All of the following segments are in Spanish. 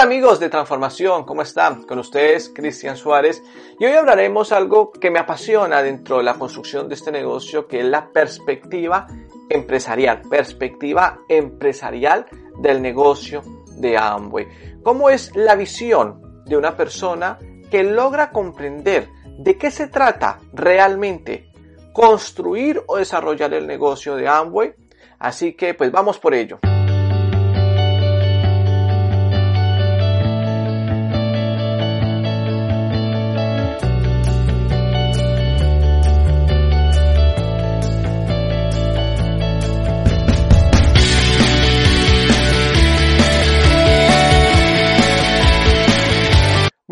Hola amigos de Transformación, ¿cómo están? Con ustedes Cristian Suárez y hoy hablaremos algo que me apasiona dentro de la construcción de este negocio que es la perspectiva empresarial, perspectiva empresarial del negocio de Amway. ¿Cómo es la visión de una persona que logra comprender de qué se trata realmente construir o desarrollar el negocio de Amway? Así que pues vamos por ello.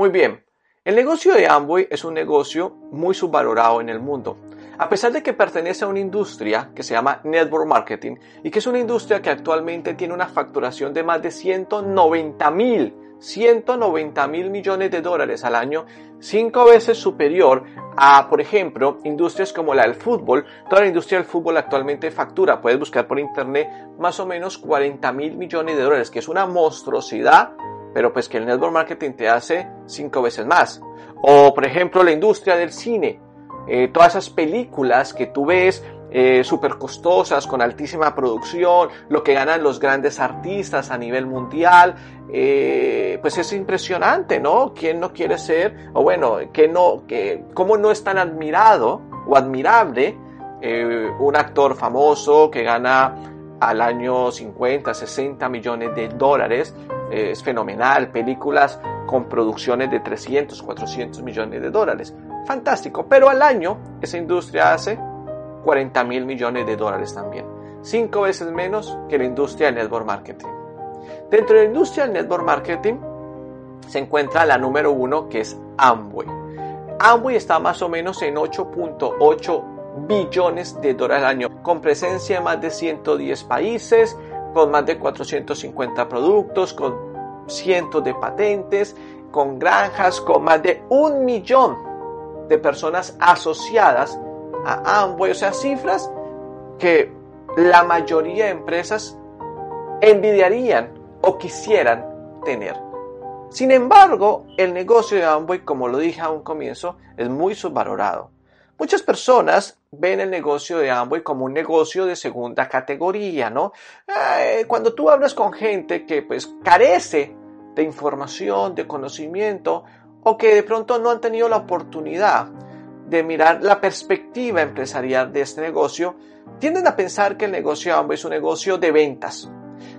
Muy bien, el negocio de Amway es un negocio muy subvalorado en el mundo. A pesar de que pertenece a una industria que se llama Network Marketing y que es una industria que actualmente tiene una facturación de más de 190 mil 190 mil millones de dólares al año, cinco veces superior a, por ejemplo, industrias como la del fútbol. Toda la industria del fútbol actualmente factura, puedes buscar por internet, más o menos 40 mil millones de dólares, que es una monstruosidad pero pues que el network marketing te hace cinco veces más. O por ejemplo la industria del cine, eh, todas esas películas que tú ves eh, súper costosas, con altísima producción, lo que ganan los grandes artistas a nivel mundial, eh, pues es impresionante, ¿no? ¿Quién no quiere ser, o bueno, que no, que, cómo no es tan admirado o admirable eh, un actor famoso que gana al año 50, 60 millones de dólares es fenomenal, películas con producciones de 300, 400 millones de dólares. Fantástico, pero al año esa industria hace 40 mil millones de dólares también, cinco veces menos que la industria del network marketing. Dentro de la industria del network marketing se encuentra la número uno que es Amway. Amway está más o menos en 8.8 billones de dólares al año, con presencia en más de 110 países, con más de 450 productos, con cientos de patentes, con granjas, con más de un millón de personas asociadas a Amway, o sea, cifras que la mayoría de empresas envidiarían o quisieran tener. Sin embargo, el negocio de Amway, como lo dije a un comienzo, es muy subvalorado. Muchas personas ven el negocio de Amway como un negocio de segunda categoría, ¿no? Eh, cuando tú hablas con gente que pues carece de información, de conocimiento, o que de pronto no han tenido la oportunidad de mirar la perspectiva empresarial de este negocio, tienden a pensar que el negocio es un negocio de ventas,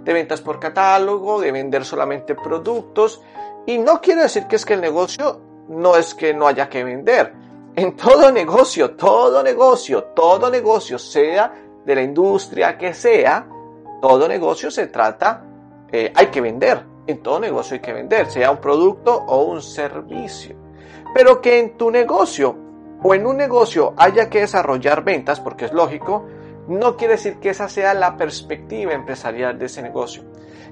de ventas por catálogo, de vender solamente productos, y no quiero decir que es que el negocio no es que no haya que vender, en todo negocio, todo negocio, todo negocio, sea de la industria que sea, todo negocio se trata, eh, hay que vender. En todo negocio hay que vender, sea un producto o un servicio. Pero que en tu negocio o en un negocio haya que desarrollar ventas, porque es lógico, no quiere decir que esa sea la perspectiva empresarial de ese negocio.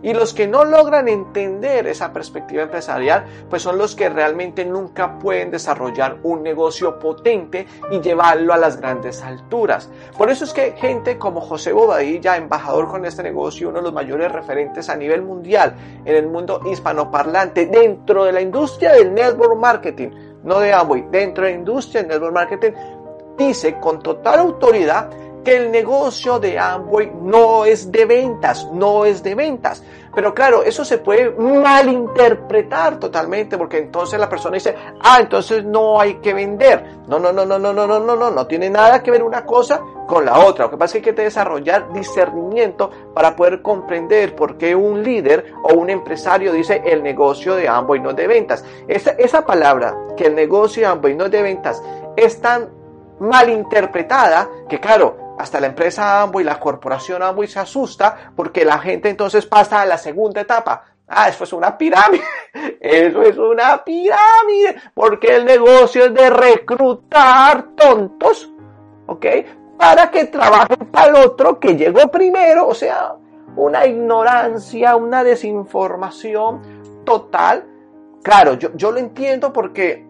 Y los que no logran entender esa perspectiva empresarial, pues son los que realmente nunca pueden desarrollar un negocio potente y llevarlo a las grandes alturas. Por eso es que gente como José Bobadilla, embajador con este negocio, uno de los mayores referentes a nivel mundial en el mundo hispanoparlante, dentro de la industria del network marketing, no de Amway, dentro de la industria del network marketing, dice con total autoridad que el negocio de Amway no es de ventas, no es de ventas. Pero claro, eso se puede malinterpretar totalmente porque entonces la persona dice, ah, entonces no hay que vender. No, no, no, no, no, no, no, no, no, no tiene nada que ver una cosa con la otra. Lo que pasa es que hay que desarrollar discernimiento para poder comprender por qué un líder o un empresario dice el negocio de Amway no es de ventas. Esa, esa palabra, que el negocio de Amway no es de ventas, es tan malinterpretada que claro, hasta la empresa Amway, la corporación Amway se asusta porque la gente entonces pasa a la segunda etapa. Ah, eso es una pirámide. Eso es una pirámide. Porque el negocio es de reclutar tontos. ¿Ok? Para que trabajen para el otro que llegó primero. O sea, una ignorancia, una desinformación total. Claro, yo, yo lo entiendo porque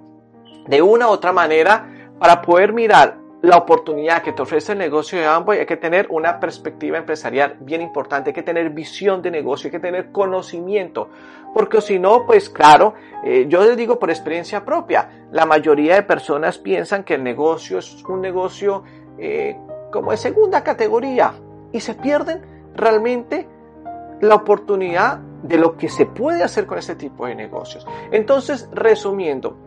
de una u otra manera, para poder mirar la oportunidad que te ofrece el negocio de Amway, hay que tener una perspectiva empresarial bien importante, hay que tener visión de negocio, hay que tener conocimiento, porque si no, pues claro, eh, yo les digo por experiencia propia, la mayoría de personas piensan que el negocio es un negocio eh, como de segunda categoría y se pierden realmente la oportunidad de lo que se puede hacer con este tipo de negocios. Entonces, resumiendo,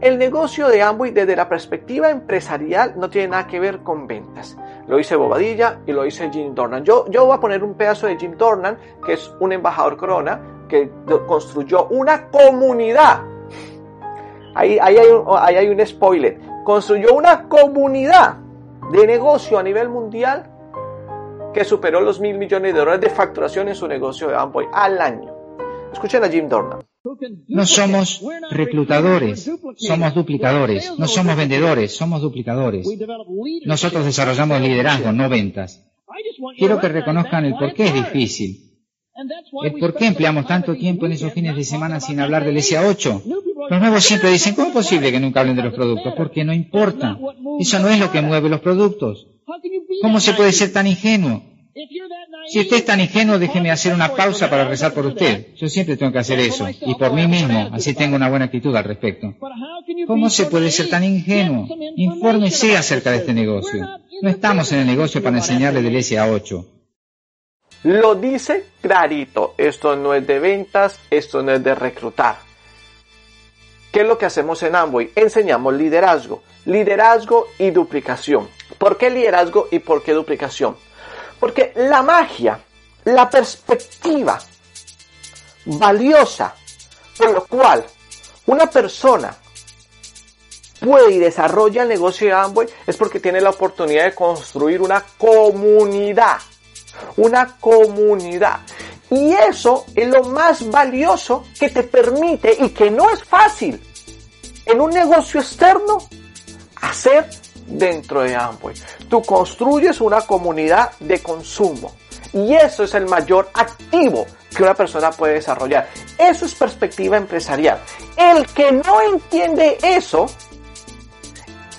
el negocio de Amway desde la perspectiva empresarial no tiene nada que ver con ventas. Lo dice Bobadilla y lo dice Jim Dornan. Yo, yo voy a poner un pedazo de Jim Dornan, que es un embajador corona, que construyó una comunidad. Ahí, ahí, hay un, ahí hay un spoiler. Construyó una comunidad de negocio a nivel mundial que superó los mil millones de dólares de facturación en su negocio de Amway al año. Escuchen a Jim Dornan. No somos reclutadores, somos duplicadores. No somos vendedores, somos duplicadores. Nosotros desarrollamos liderazgo, no ventas. Quiero que reconozcan el por qué es difícil. El por qué empleamos tanto tiempo en esos fines de semana sin hablar del SA8. Los nuevos siempre dicen, ¿cómo es posible que nunca hablen de los productos? Porque no importa. Eso no es lo que mueve los productos. ¿Cómo se puede ser tan ingenuo? Si usted es tan ingenuo, déjeme hacer una pausa para rezar por usted. Yo siempre tengo que hacer eso. Y por mí mismo, así tengo una buena actitud al respecto. ¿Cómo se puede ser tan ingenuo? Infórmese acerca de este negocio. No estamos en el negocio para enseñarle del SA8. Lo dice clarito. Esto no es de ventas, esto no es de reclutar. ¿Qué es lo que hacemos en Amway? Enseñamos liderazgo. Liderazgo y duplicación. ¿Por qué liderazgo y por qué duplicación? Porque la magia, la perspectiva valiosa por lo cual una persona puede y desarrolla el negocio de Amway es porque tiene la oportunidad de construir una comunidad. Una comunidad. Y eso es lo más valioso que te permite y que no es fácil en un negocio externo hacer dentro de Amway. Tú construyes una comunidad de consumo y eso es el mayor activo que una persona puede desarrollar. Eso es perspectiva empresarial. El que no entiende eso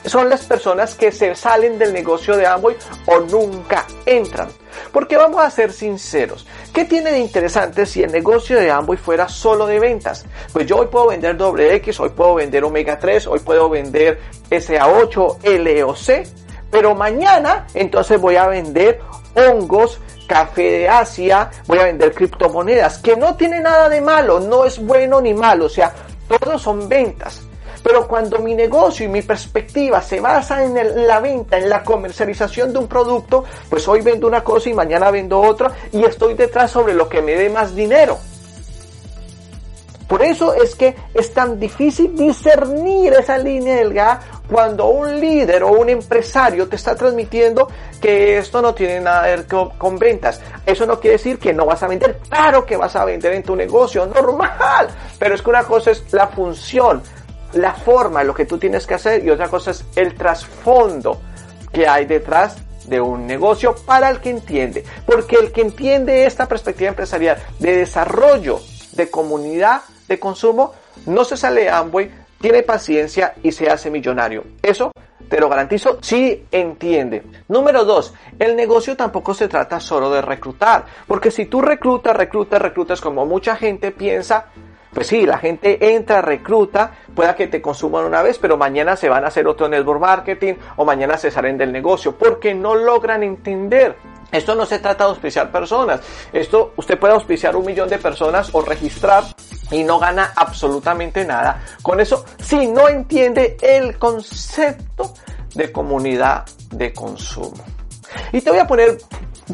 son las personas que se salen del negocio de Amway o nunca entran. Porque vamos a ser sinceros, ¿qué tiene de interesante si el negocio de Amway fuera solo de ventas? Pues yo hoy puedo vender doble X, hoy puedo vender omega 3, hoy puedo vender SA8, LOC, pero mañana entonces voy a vender hongos, café de Asia, voy a vender criptomonedas, que no tiene nada de malo, no es bueno ni malo, o sea, todos son ventas. Pero cuando mi negocio y mi perspectiva se basa en la venta, en la comercialización de un producto, pues hoy vendo una cosa y mañana vendo otra y estoy detrás sobre lo que me dé más dinero. Por eso es que es tan difícil discernir esa línea delgada cuando un líder o un empresario te está transmitiendo que esto no tiene nada que ver con, ventas. Eso no quiere decir que no vas a vender. Claro que vas a vender en tu negocio, normal. Pero es que una cosa es la función, la forma, lo que tú tienes que hacer y otra cosa es el trasfondo que hay detrás de un negocio para el que entiende. Porque el que entiende esta perspectiva empresarial de desarrollo de comunidad de consumo no se sale Amway, tiene paciencia y se hace millonario. Eso te lo garantizo, si entiende. Número dos, el negocio tampoco se trata solo de reclutar, porque si tú reclutas, reclutas, reclutas como mucha gente piensa, pues sí, la gente entra, recluta, pueda que te consuman una vez, pero mañana se van a hacer otro network marketing o mañana se salen del negocio porque no logran entender. Esto no se trata de auspiciar personas. Esto usted puede auspiciar un millón de personas o registrar y no gana absolutamente nada. Con eso, si no entiende el concepto de comunidad de consumo. Y te voy a poner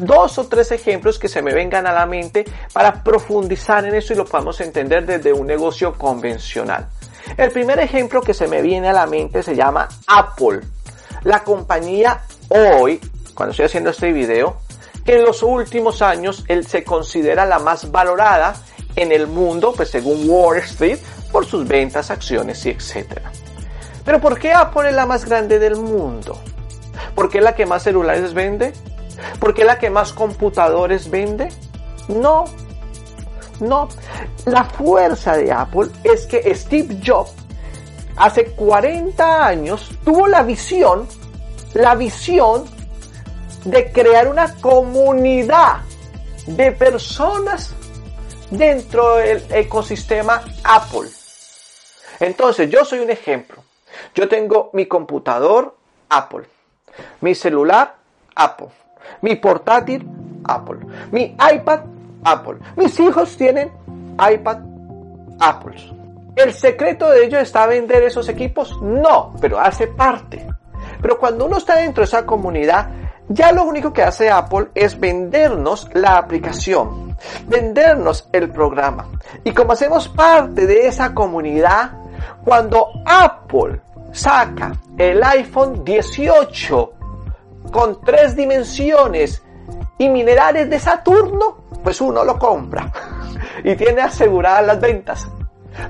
dos o tres ejemplos que se me vengan a la mente para profundizar en eso y lo podamos entender desde un negocio convencional. El primer ejemplo que se me viene a la mente se llama Apple. La compañía hoy, cuando estoy haciendo este video, que en los últimos años él se considera la más valorada en el mundo, pues según Wall Street, por sus ventas, acciones y etcétera. Pero ¿por qué Apple es la más grande del mundo? ¿Por qué es la que más celulares vende? ¿Por qué es la que más computadores vende? No, no. La fuerza de Apple es que Steve Jobs hace 40 años tuvo la visión la visión de crear una comunidad de personas dentro del ecosistema Apple. Entonces, yo soy un ejemplo. Yo tengo mi computador Apple, mi celular Apple, mi portátil Apple, mi iPad Apple. Mis hijos tienen iPad Apple. ¿El secreto de ellos está vender esos equipos? No, pero hace parte. Pero cuando uno está dentro de esa comunidad, ya lo único que hace Apple es vendernos la aplicación, vendernos el programa. Y como hacemos parte de esa comunidad, cuando Apple saca el iPhone 18 con tres dimensiones y minerales de Saturno, pues uno lo compra y tiene aseguradas las ventas.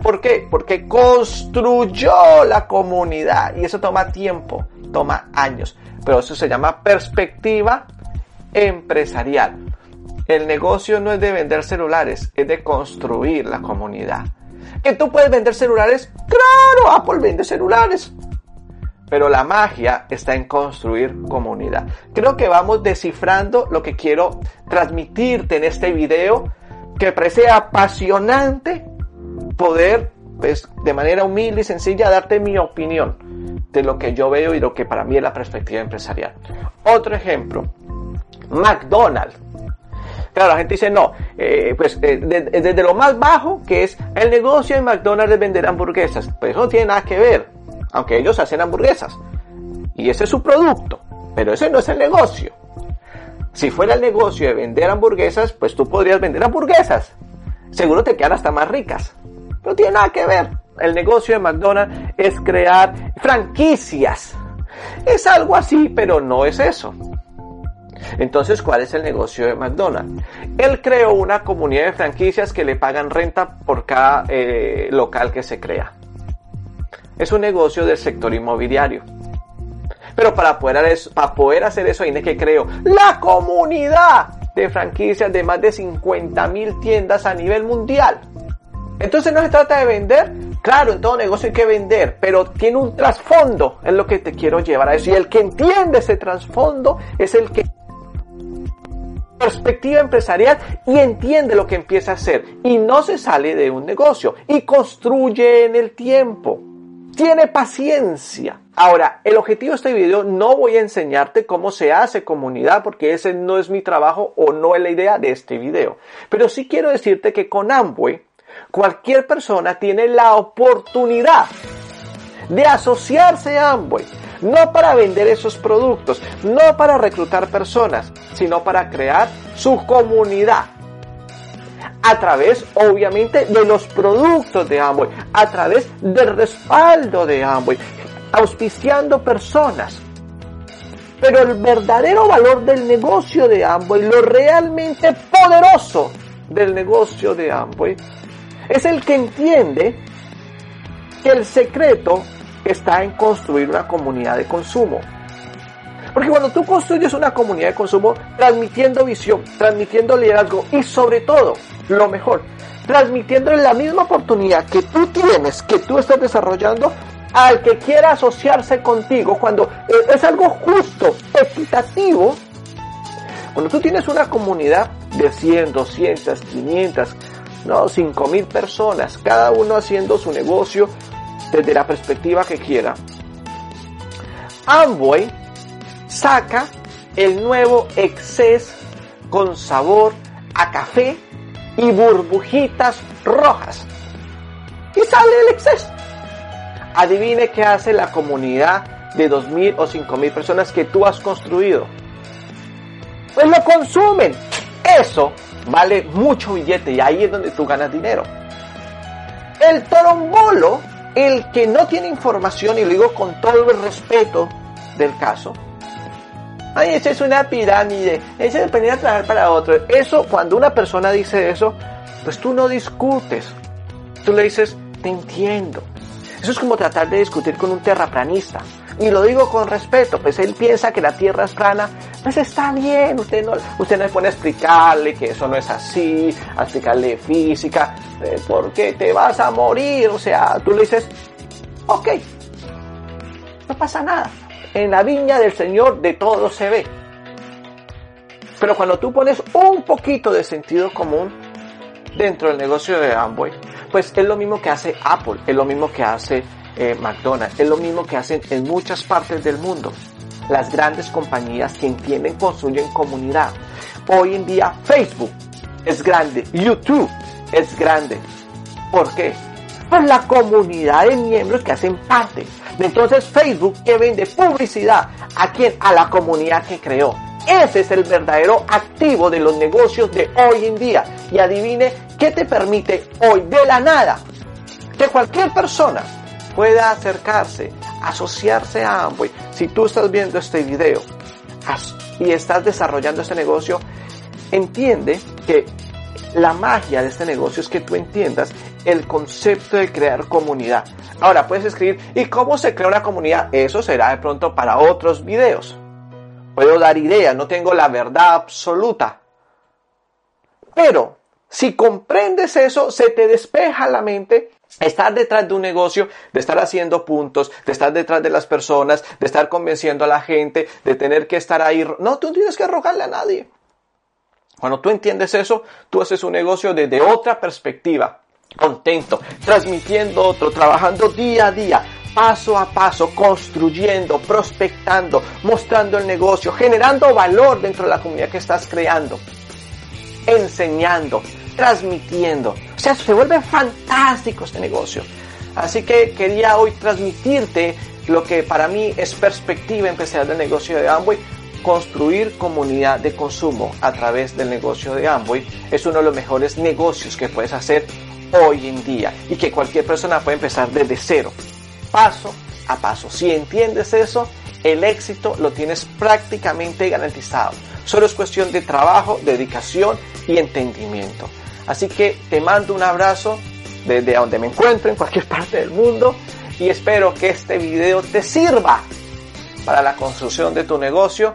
¿Por qué? Porque construyó la comunidad y eso toma tiempo, toma años. Pero eso se llama perspectiva empresarial. El negocio no es de vender celulares, es de construir la comunidad. ¿Que tú puedes vender celulares? Claro, Apple vende celulares. Pero la magia está en construir comunidad. Creo que vamos descifrando lo que quiero transmitirte en este video, que parece apasionante poder, pues, de manera humilde y sencilla, darte mi opinión de lo que yo veo y lo que para mí es la perspectiva empresarial. Otro ejemplo, McDonald's. Claro, la gente dice, no, eh, pues eh, desde lo más bajo, que es el negocio de McDonald's de vender hamburguesas, pues eso no tiene nada que ver, aunque ellos hacen hamburguesas. Y ese es su producto, pero ese no es el negocio. Si fuera el negocio de vender hamburguesas, pues tú podrías vender hamburguesas. Seguro te quedan hasta más ricas. No tiene nada que ver. El negocio de McDonald's es crear franquicias. Es algo así, pero no es eso. Entonces, ¿cuál es el negocio de McDonald's? Él creó una comunidad de franquicias que le pagan renta por cada eh, local que se crea. Es un negocio del sector inmobiliario. Pero para poder, para poder hacer eso, hay que creó la comunidad de franquicias de más de 50 mil tiendas a nivel mundial. Entonces no se trata de vender. Claro, en todo negocio hay que vender, pero tiene un trasfondo, es lo que te quiero llevar a eso. Y el que entiende ese trasfondo es el que perspectiva empresarial y entiende lo que empieza a hacer y no se sale de un negocio y construye en el tiempo. Tiene paciencia. Ahora, el objetivo de este video no voy a enseñarte cómo se hace comunidad porque ese no es mi trabajo o no es la idea de este video. Pero sí quiero decirte que con Amway cualquier persona tiene la oportunidad de asociarse a Amway, no para vender esos productos, no para reclutar personas, sino para crear su comunidad. A través, obviamente, de los productos de Amway, a través del respaldo de Amway, auspiciando personas. Pero el verdadero valor del negocio de Amway, lo realmente poderoso del negocio de Amway, es el que entiende que el secreto está en construir una comunidad de consumo. Porque cuando tú construyes una comunidad de consumo, transmitiendo visión, transmitiendo liderazgo y sobre todo, lo mejor, transmitiendo la misma oportunidad que tú tienes, que tú estás desarrollando, al que quiera asociarse contigo, cuando eh, es algo justo, equitativo, cuando tú tienes una comunidad de 100, 200, 500, no, 5 mil personas, cada uno haciendo su negocio desde la perspectiva que quiera. Amway saca el nuevo Excess con sabor a café y burbujitas rojas. Y sale el Excess. Adivine qué hace la comunidad de 2.000 o 5.000 personas que tú has construido. Pues lo consumen. Eso vale mucho billete y ahí es donde tú ganas dinero. El torombolo, el que no tiene información, y lo digo con todo el respeto del caso, ay, esa es una pirámide, ese es venir a trabajar para otro. Eso, cuando una persona dice eso, pues tú no discutes. Tú le dices, te entiendo. Eso es como tratar de discutir con un terraplanista. Y lo digo con respeto, pues él piensa que la Tierra es plana, pues está bien, usted no, usted no le pone a explicarle que eso no es así, a explicarle física, eh, porque te vas a morir, o sea, tú le dices, ok, no pasa nada. En la viña del Señor de todo se ve. Pero cuando tú pones un poquito de sentido común dentro del negocio de Amway, pues es lo mismo que hace Apple, es lo mismo que hace eh, McDonald's, es lo mismo que hacen en muchas partes del mundo. Las grandes compañías que entienden construyen comunidad. Hoy en día Facebook es grande, YouTube es grande. ¿Por qué? Pues la comunidad de miembros que hacen parte. Entonces Facebook que vende publicidad a quien? A la comunidad que creó. Ese es el verdadero activo de los negocios de hoy en día. Y adivine qué te permite hoy de la nada que cualquier persona pueda acercarse, asociarse a Amway. Si tú estás viendo este video y estás desarrollando este negocio, entiende que la magia de este negocio es que tú entiendas el concepto de crear comunidad. Ahora puedes escribir, ¿y cómo se crea una comunidad? Eso será de pronto para otros videos. Puedo dar ideas, no tengo la verdad absoluta. Pero si comprendes eso, se te despeja la mente Estar detrás de un negocio, de estar haciendo puntos, de estar detrás de las personas, de estar convenciendo a la gente, de tener que estar ahí. No, tú tienes que rogarle a nadie. Cuando tú entiendes eso, tú haces un negocio desde otra perspectiva, contento, transmitiendo otro, trabajando día a día, paso a paso, construyendo, prospectando, mostrando el negocio, generando valor dentro de la comunidad que estás creando, enseñando, transmitiendo. O sea, se vuelve fantástico este negocio. Así que quería hoy transmitirte lo que para mí es perspectiva empresarial del negocio de Amway construir comunidad de consumo a través del negocio de Amway es uno de los mejores negocios que puedes hacer hoy en día y que cualquier persona puede empezar desde cero, paso a paso. Si entiendes eso, el éxito lo tienes prácticamente garantizado. Solo es cuestión de trabajo, dedicación y entendimiento. Así que te mando un abrazo desde donde me encuentro, en cualquier parte del mundo, y espero que este video te sirva para la construcción de tu negocio